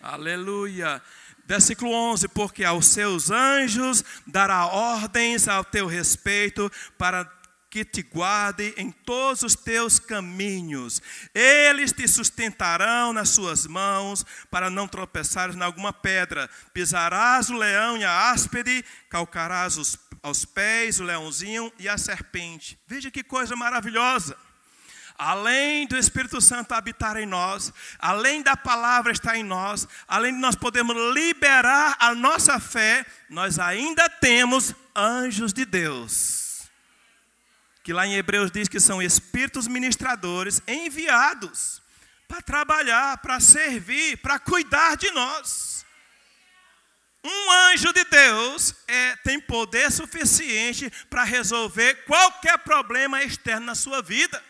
Aleluia. Versículo 11: Porque aos seus anjos dará ordens ao teu respeito para que te guarde em todos os teus caminhos. Eles te sustentarão nas suas mãos, para não tropeçares em alguma pedra. Pisarás o leão e a áspide, calcarás os, aos pés o leãozinho e a serpente. Veja que coisa maravilhosa. Além do Espírito Santo habitar em nós, além da palavra estar em nós, além de nós podermos liberar a nossa fé, nós ainda temos anjos de Deus que lá em Hebreus diz que são espíritos ministradores enviados para trabalhar, para servir, para cuidar de nós. Um anjo de Deus é, tem poder suficiente para resolver qualquer problema externo na sua vida.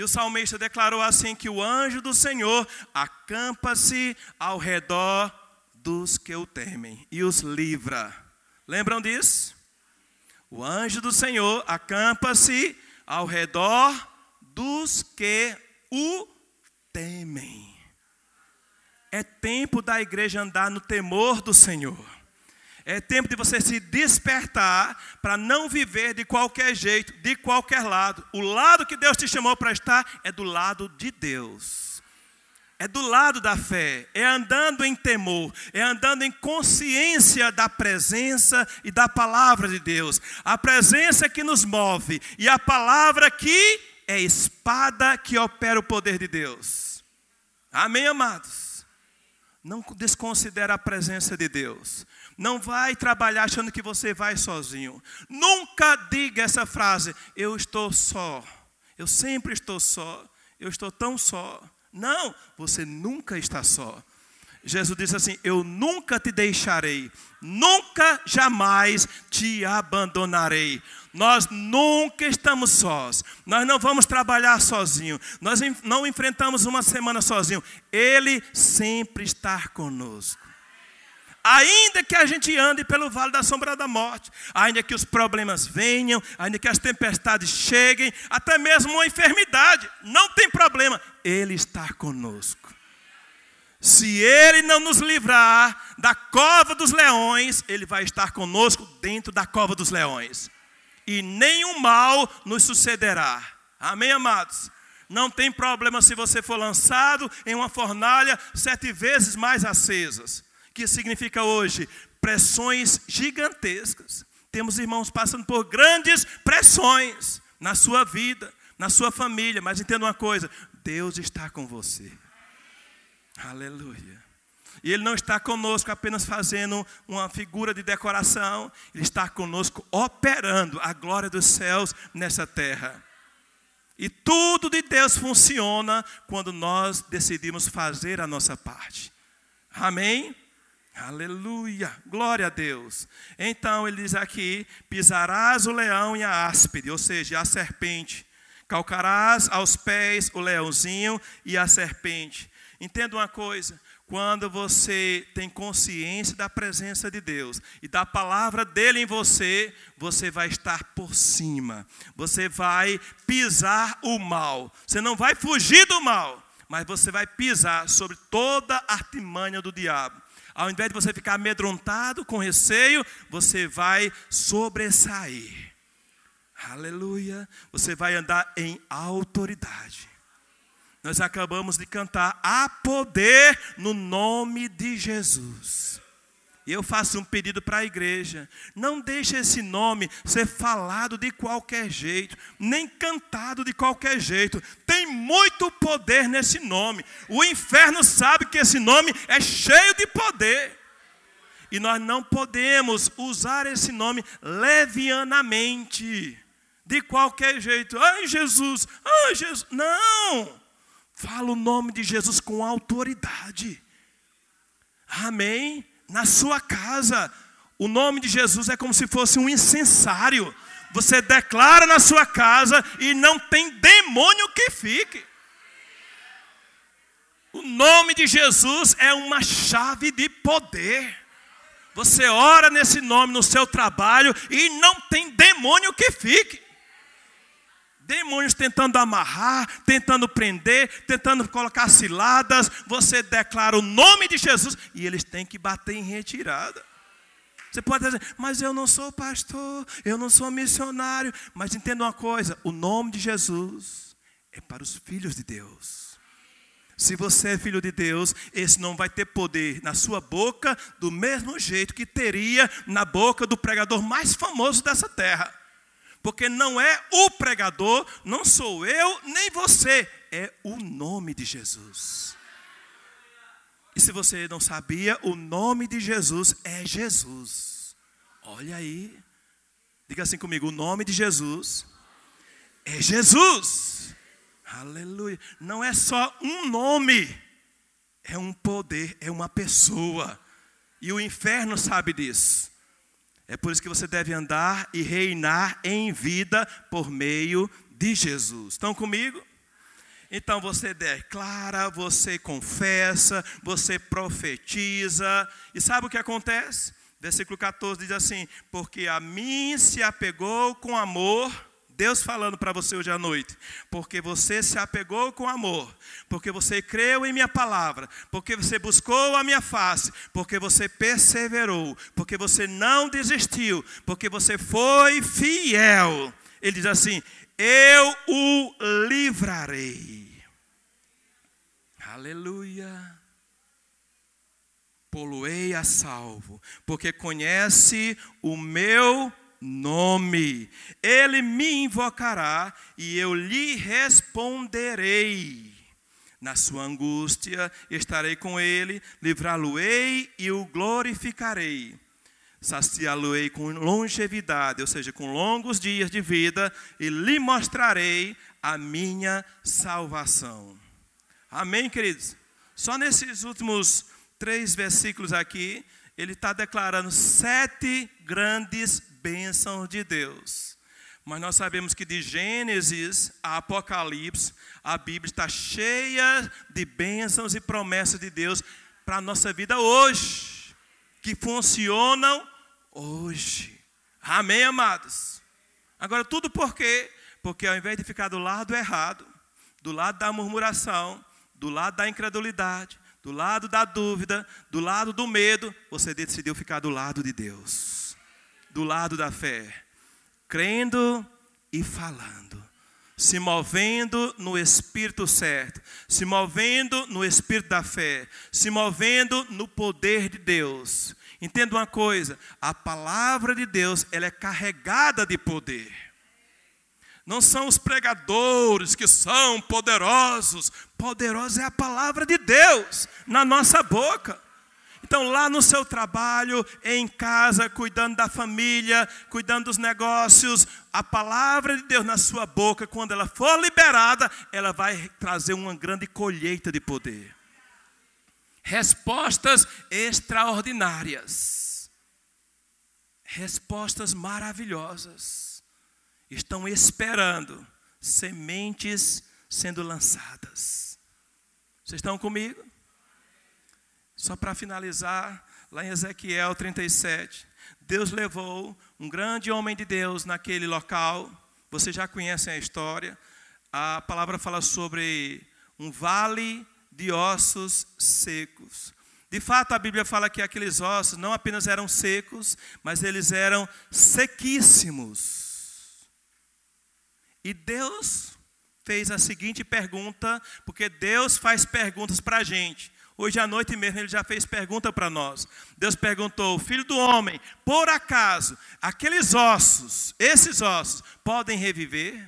E o salmista declarou assim: que o anjo do Senhor acampa-se ao redor dos que o temem e os livra. Lembram disso? O anjo do Senhor acampa-se ao redor dos que o temem. É tempo da igreja andar no temor do Senhor. É tempo de você se despertar para não viver de qualquer jeito, de qualquer lado. O lado que Deus te chamou para estar é do lado de Deus é do lado da fé, é andando em temor, é andando em consciência da presença e da palavra de Deus. A presença que nos move e a palavra que é espada que opera o poder de Deus. Amém, amados? Não desconsidere a presença de Deus. Não vai trabalhar achando que você vai sozinho. Nunca diga essa frase: eu estou só. Eu sempre estou só. Eu estou tão só. Não, você nunca está só. Jesus disse assim: Eu nunca te deixarei, nunca jamais te abandonarei. Nós nunca estamos sós, nós não vamos trabalhar sozinho, nós não enfrentamos uma semana sozinho. Ele sempre está conosco. Ainda que a gente ande pelo vale da sombra da morte, ainda que os problemas venham, ainda que as tempestades cheguem, até mesmo uma enfermidade, não tem problema, Ele está conosco. Se Ele não nos livrar da cova dos leões, Ele vai estar conosco dentro da cova dos leões, e nenhum mal nos sucederá. Amém, amados? Não tem problema se você for lançado em uma fornalha sete vezes mais acesas que significa hoje pressões gigantescas. Temos irmãos passando por grandes pressões na sua vida, na sua família, mas entenda uma coisa: Deus está com você. Aleluia. E Ele não está conosco apenas fazendo uma figura de decoração, Ele está conosco operando a glória dos céus nessa terra. E tudo de Deus funciona quando nós decidimos fazer a nossa parte. Amém? Aleluia, glória a Deus. Então ele diz aqui: pisarás o leão e a áspide, ou seja, a serpente. Calcarás aos pés o leãozinho e a serpente. Entenda uma coisa: quando você tem consciência da presença de Deus e da palavra dele em você, você vai estar por cima, você vai pisar o mal, você não vai fugir do mal, mas você vai pisar sobre toda a artimanha do diabo. Ao invés de você ficar amedrontado, com receio, você vai sobressair. Aleluia. Você vai andar em autoridade. Nós acabamos de cantar: há poder no nome de Jesus. E eu faço um pedido para a igreja: não deixe esse nome ser falado de qualquer jeito, nem cantado de qualquer jeito. Tem muito poder nesse nome. O inferno sabe que esse nome é cheio de poder. E nós não podemos usar esse nome levianamente, de qualquer jeito. Ai, Jesus, ai, Jesus. Não! Fala o nome de Jesus com autoridade. Amém? Na sua casa. O nome de Jesus é como se fosse um incensário. Você declara na sua casa e não tem demônio que fique. O nome de Jesus é uma chave de poder. Você ora nesse nome no seu trabalho e não tem demônio que fique. Demônios tentando amarrar, tentando prender, tentando colocar ciladas, você declara o nome de Jesus e eles têm que bater em retirada. Você pode dizer, mas eu não sou pastor, eu não sou missionário. Mas entenda uma coisa: o nome de Jesus é para os filhos de Deus. Se você é filho de Deus, esse não vai ter poder na sua boca do mesmo jeito que teria na boca do pregador mais famoso dessa terra. Porque não é o pregador, não sou eu nem você, é o nome de Jesus. E se você não sabia, o nome de Jesus é Jesus. Olha aí. Diga assim comigo: o nome de Jesus é Jesus. Aleluia. Não é só um nome, é um poder, é uma pessoa. E o inferno sabe disso. É por isso que você deve andar e reinar em vida por meio de Jesus. Estão comigo? Então você declara, você confessa, você profetiza. E sabe o que acontece? Versículo 14 diz assim: Porque a mim se apegou com amor. Deus falando para você hoje à noite, porque você se apegou com amor, porque você creu em minha palavra, porque você buscou a minha face, porque você perseverou, porque você não desistiu, porque você foi fiel. Ele diz assim: Eu o livrarei. Aleluia. Poluei a salvo, porque conhece o meu nome. Ele me invocará e eu lhe responderei. Na sua angústia estarei com ele, livrá-lo-ei e o glorificarei. Saciá-lo-ei com longevidade, ou seja, com longos dias de vida, e lhe mostrarei a minha salvação. Amém, queridos? Só nesses últimos três versículos aqui, ele está declarando sete grandes bênçãos de Deus. Mas nós sabemos que de Gênesis a Apocalipse, a Bíblia está cheia de bênçãos e promessas de Deus para a nossa vida hoje, que funcionam hoje. Amém, amados? Agora, tudo por quê? Porque ao invés de ficar do lado errado, do lado da murmuração, do lado da incredulidade, do lado da dúvida, do lado do medo, você decidiu ficar do lado de Deus, do lado da fé, crendo e falando, se movendo no espírito certo, se movendo no espírito da fé, se movendo no poder de Deus. Entenda uma coisa, a palavra de Deus, ela é carregada de poder. Não são os pregadores que são poderosos. Poderosa é a palavra de Deus na nossa boca. Então, lá no seu trabalho, em casa, cuidando da família, cuidando dos negócios, a palavra de Deus na sua boca, quando ela for liberada, ela vai trazer uma grande colheita de poder. Respostas extraordinárias. Respostas maravilhosas estão esperando sementes sendo lançadas. Vocês estão comigo? Só para finalizar, lá em Ezequiel 37, Deus levou um grande homem de Deus naquele local. Vocês já conhecem a história. A palavra fala sobre um vale de ossos secos. De fato, a Bíblia fala que aqueles ossos não apenas eram secos, mas eles eram sequíssimos. E Deus fez a seguinte pergunta, porque Deus faz perguntas para a gente. Hoje à noite mesmo ele já fez pergunta para nós. Deus perguntou: Filho do homem, por acaso aqueles ossos, esses ossos, podem reviver?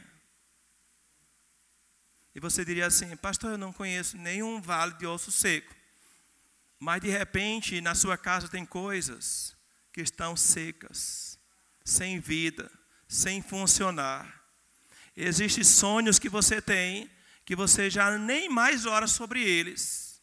E você diria assim: Pastor, eu não conheço nenhum vale de osso seco. Mas de repente na sua casa tem coisas que estão secas, sem vida, sem funcionar. Existem sonhos que você tem que você já nem mais ora sobre eles.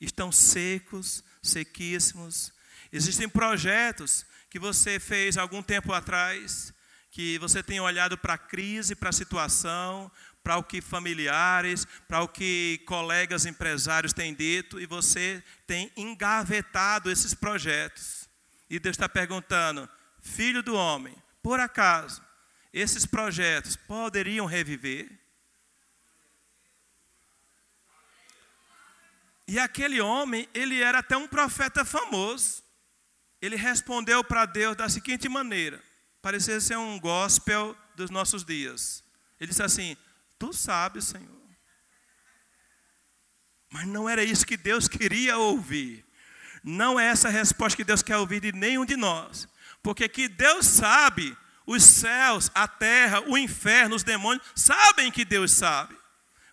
Estão secos, sequíssimos. Existem projetos que você fez algum tempo atrás, que você tem olhado para a crise, para a situação, para o que familiares, para o que colegas empresários têm dito, e você tem engavetado esses projetos. E Deus está perguntando: Filho do homem, por acaso esses projetos poderiam reviver? E aquele homem, ele era até um profeta famoso. Ele respondeu para Deus da seguinte maneira: parecia ser um gospel dos nossos dias. Ele disse assim: Tu sabes, Senhor. Mas não era isso que Deus queria ouvir. Não é essa a resposta que Deus quer ouvir de nenhum de nós. Porque que Deus sabe, os céus, a terra, o inferno, os demônios, sabem que Deus sabe.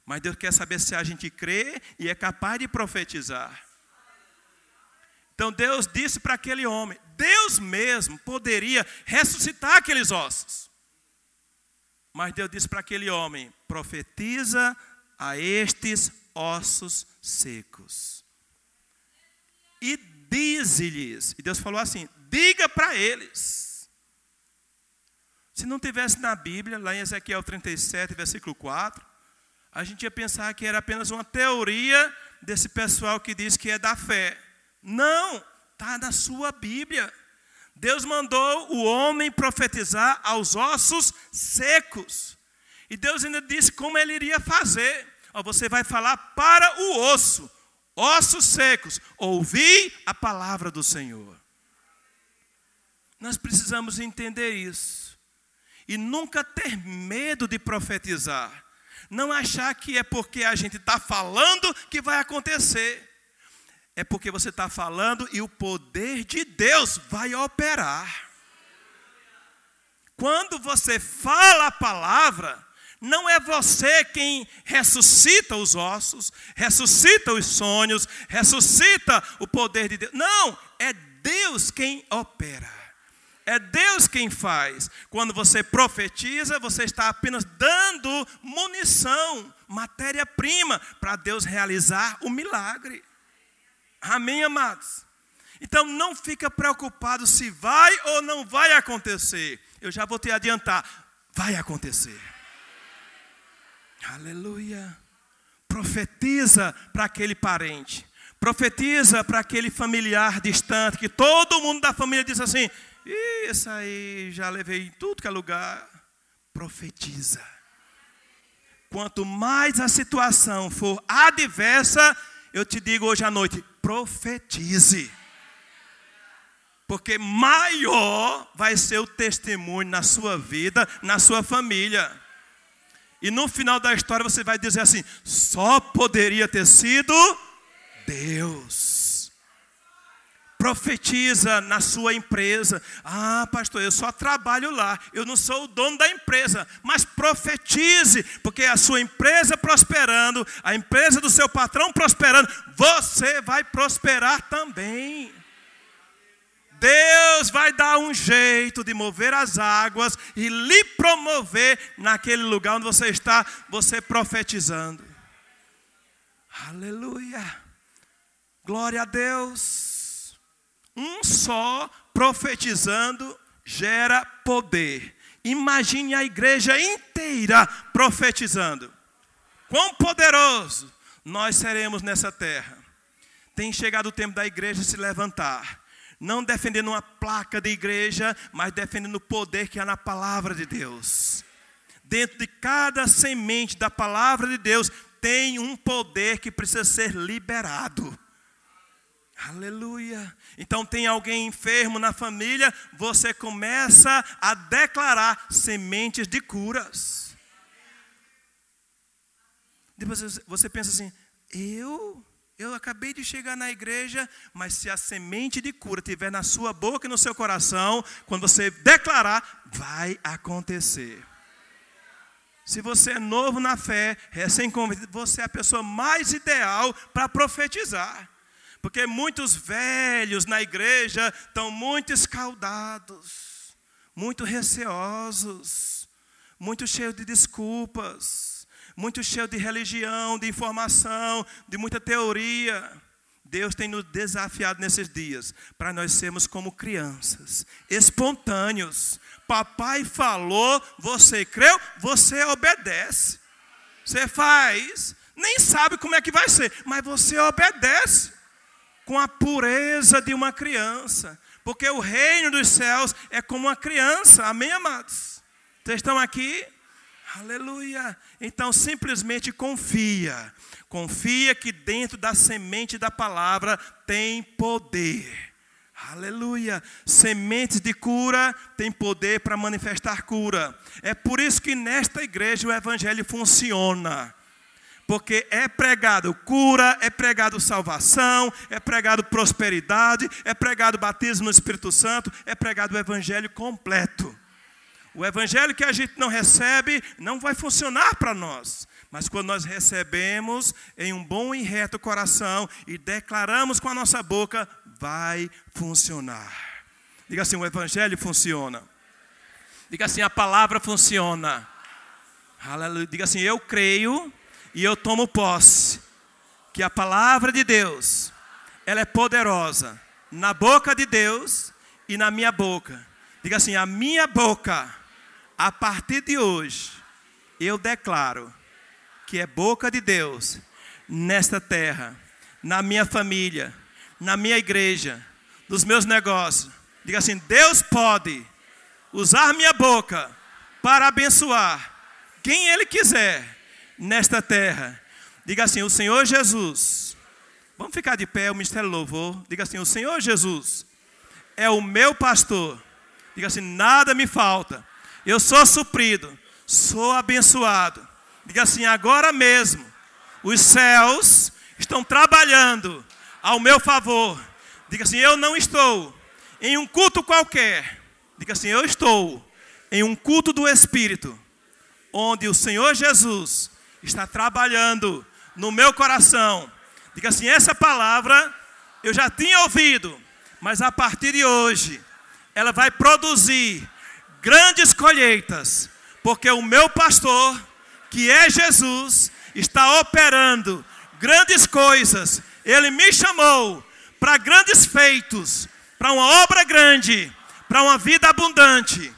Mas Deus quer saber se a gente crê e é capaz de profetizar. Então Deus disse para aquele homem: Deus mesmo poderia ressuscitar aqueles ossos. Mas Deus disse para aquele homem: profetiza a estes ossos secos. E dize-lhes, e Deus falou assim: diga para eles. Se não tivesse na Bíblia, lá em Ezequiel 37, versículo 4, a gente ia pensar que era apenas uma teoria desse pessoal que diz que é da fé. Não, está na sua Bíblia. Deus mandou o homem profetizar aos ossos secos. E Deus ainda disse como ele iria fazer. você vai falar para o osso, ossos secos, ouvi a palavra do Senhor. Nós precisamos entender isso. E nunca ter medo de profetizar. Não achar que é porque a gente está falando que vai acontecer. É porque você está falando e o poder de Deus vai operar. Quando você fala a palavra, não é você quem ressuscita os ossos, ressuscita os sonhos, ressuscita o poder de Deus. Não, é Deus quem opera. É Deus quem faz. Quando você profetiza, você está apenas dando munição, matéria-prima, para Deus realizar o milagre. Amém, amados? Então não fica preocupado se vai ou não vai acontecer. Eu já vou te adiantar, vai acontecer. Aleluia. Profetiza para aquele parente. Profetiza para aquele familiar distante que todo mundo da família diz assim: isso aí já levei em tudo que é lugar. Profetiza. Quanto mais a situação for adversa, eu te digo hoje à noite: profetize. Porque maior vai ser o testemunho na sua vida, na sua família. E no final da história você vai dizer assim: só poderia ter sido Deus profetiza na sua empresa. Ah, pastor, eu só trabalho lá, eu não sou o dono da empresa, mas profetize, porque a sua empresa prosperando, a empresa do seu patrão prosperando, você vai prosperar também. Deus vai dar um jeito de mover as águas e lhe promover naquele lugar onde você está, você profetizando. Aleluia. Glória a Deus. Um só profetizando gera poder. Imagine a igreja inteira profetizando. Quão poderoso nós seremos nessa terra. Tem chegado o tempo da igreja se levantar. Não defendendo uma placa de igreja, mas defendendo o poder que há na palavra de Deus. Dentro de cada semente da palavra de Deus tem um poder que precisa ser liberado. Aleluia. Então tem alguém enfermo na família, você começa a declarar sementes de curas. Depois você pensa assim: eu, eu acabei de chegar na igreja, mas se a semente de cura estiver na sua boca e no seu coração, quando você declarar, vai acontecer. Se você é novo na fé, recém-convertido, você é a pessoa mais ideal para profetizar. Porque muitos velhos na igreja estão muito escaldados, muito receosos, muito cheios de desculpas, muito cheios de religião, de informação, de muita teoria. Deus tem nos desafiado nesses dias para nós sermos como crianças, espontâneos. Papai falou, você creu, você obedece. Você faz, nem sabe como é que vai ser, mas você obedece com a pureza de uma criança, porque o reino dos céus é como uma criança, amém, amados? Vocês estão aqui? Aleluia! Então simplesmente confia. Confia que dentro da semente da palavra tem poder. Aleluia! Sementes de cura têm poder para manifestar cura. É por isso que nesta igreja o evangelho funciona. Porque é pregado cura, é pregado salvação, é pregado prosperidade, é pregado batismo no Espírito Santo, é pregado o evangelho completo. O evangelho que a gente não recebe não vai funcionar para nós. Mas quando nós recebemos em um bom e reto coração e declaramos com a nossa boca, vai funcionar. Diga assim: o Evangelho funciona. Diga assim: a palavra funciona. Aleluia. Diga assim: eu creio e eu tomo posse que a palavra de Deus, ela é poderosa na boca de Deus e na minha boca. Diga assim: a minha boca, a partir de hoje, eu declaro que é boca de Deus nesta terra, na minha família, na minha igreja, nos meus negócios. Diga assim: Deus pode usar minha boca para abençoar quem Ele quiser nesta terra. Diga assim: O Senhor Jesus. Vamos ficar de pé, o ministério louvor. Diga assim: O Senhor Jesus é o meu pastor. Diga assim: Nada me falta. Eu sou suprido, sou abençoado. Diga assim: Agora mesmo, os céus estão trabalhando ao meu favor. Diga assim: Eu não estou em um culto qualquer. Diga assim: Eu estou em um culto do Espírito, onde o Senhor Jesus está trabalhando no meu coração. Diga assim: Essa palavra eu já tinha ouvido, mas a partir de hoje ela vai produzir grandes colheitas, porque o meu pastor, que é Jesus, está operando grandes coisas ele me chamou para grandes feitos, para uma obra grande, para uma vida abundante.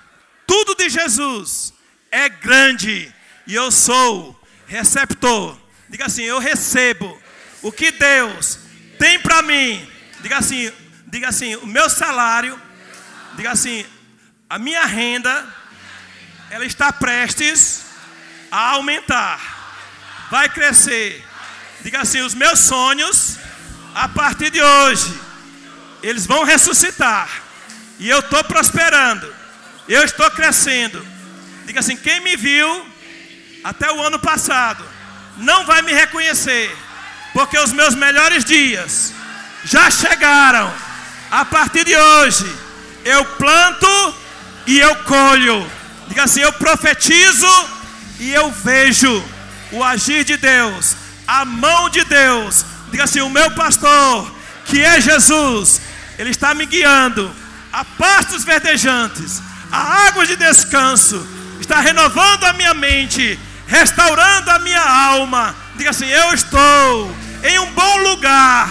Tudo de Jesus é grande e eu sou receptor. Diga assim: eu recebo o que Deus tem para mim. Diga assim, diga assim, o meu salário, diga assim, a minha renda, ela está prestes a aumentar. Vai crescer Diga assim: os meus sonhos, a partir de hoje, eles vão ressuscitar. E eu estou prosperando. Eu estou crescendo. Diga assim: quem me viu até o ano passado não vai me reconhecer, porque os meus melhores dias já chegaram. A partir de hoje, eu planto e eu colho. Diga assim: eu profetizo e eu vejo o agir de Deus a mão de Deus. Diga assim: o meu pastor, que é Jesus, ele está me guiando a pastos verdejantes, a águas de descanso, está renovando a minha mente, restaurando a minha alma. Diga assim: eu estou em um bom lugar.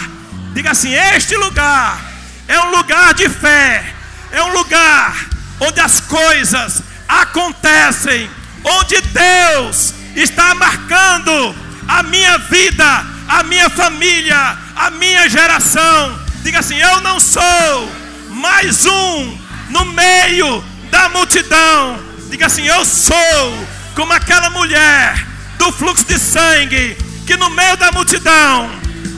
Diga assim: este lugar é um lugar de fé, é um lugar onde as coisas acontecem, onde Deus está marcando a minha vida, a minha família, a minha geração. Diga assim: eu não sou mais um no meio da multidão. Diga assim: eu sou como aquela mulher do fluxo de sangue que no meio da multidão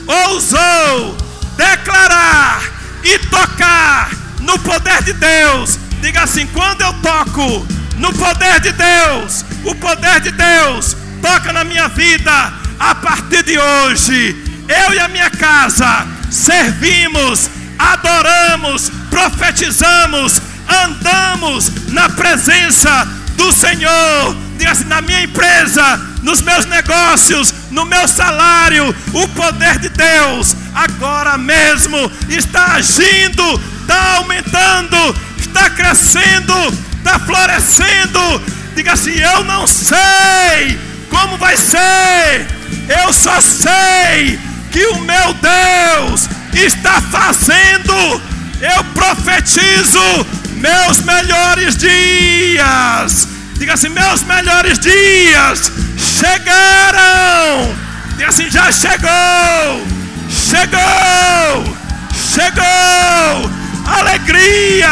ousou declarar e tocar no poder de Deus. Diga assim: quando eu toco no poder de Deus, o poder de Deus toca na minha vida. A partir de hoje, eu e a minha casa servimos, adoramos, profetizamos, andamos na presença do Senhor. Diga assim, na minha empresa, nos meus negócios, no meu salário, o poder de Deus agora mesmo está agindo, está aumentando, está crescendo, está florescendo. Diga assim: Eu não sei como vai ser? Eu só sei que o meu Deus está fazendo. Eu profetizo meus melhores dias. Diga assim: meus melhores dias chegaram. Diga assim: já chegou. Chegou. Chegou. Alegria.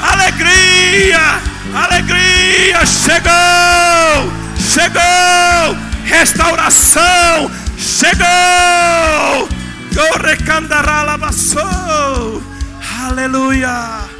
Alegria. Alegria! Chegou! Chegou! Restauração! Chegou! Aleluia!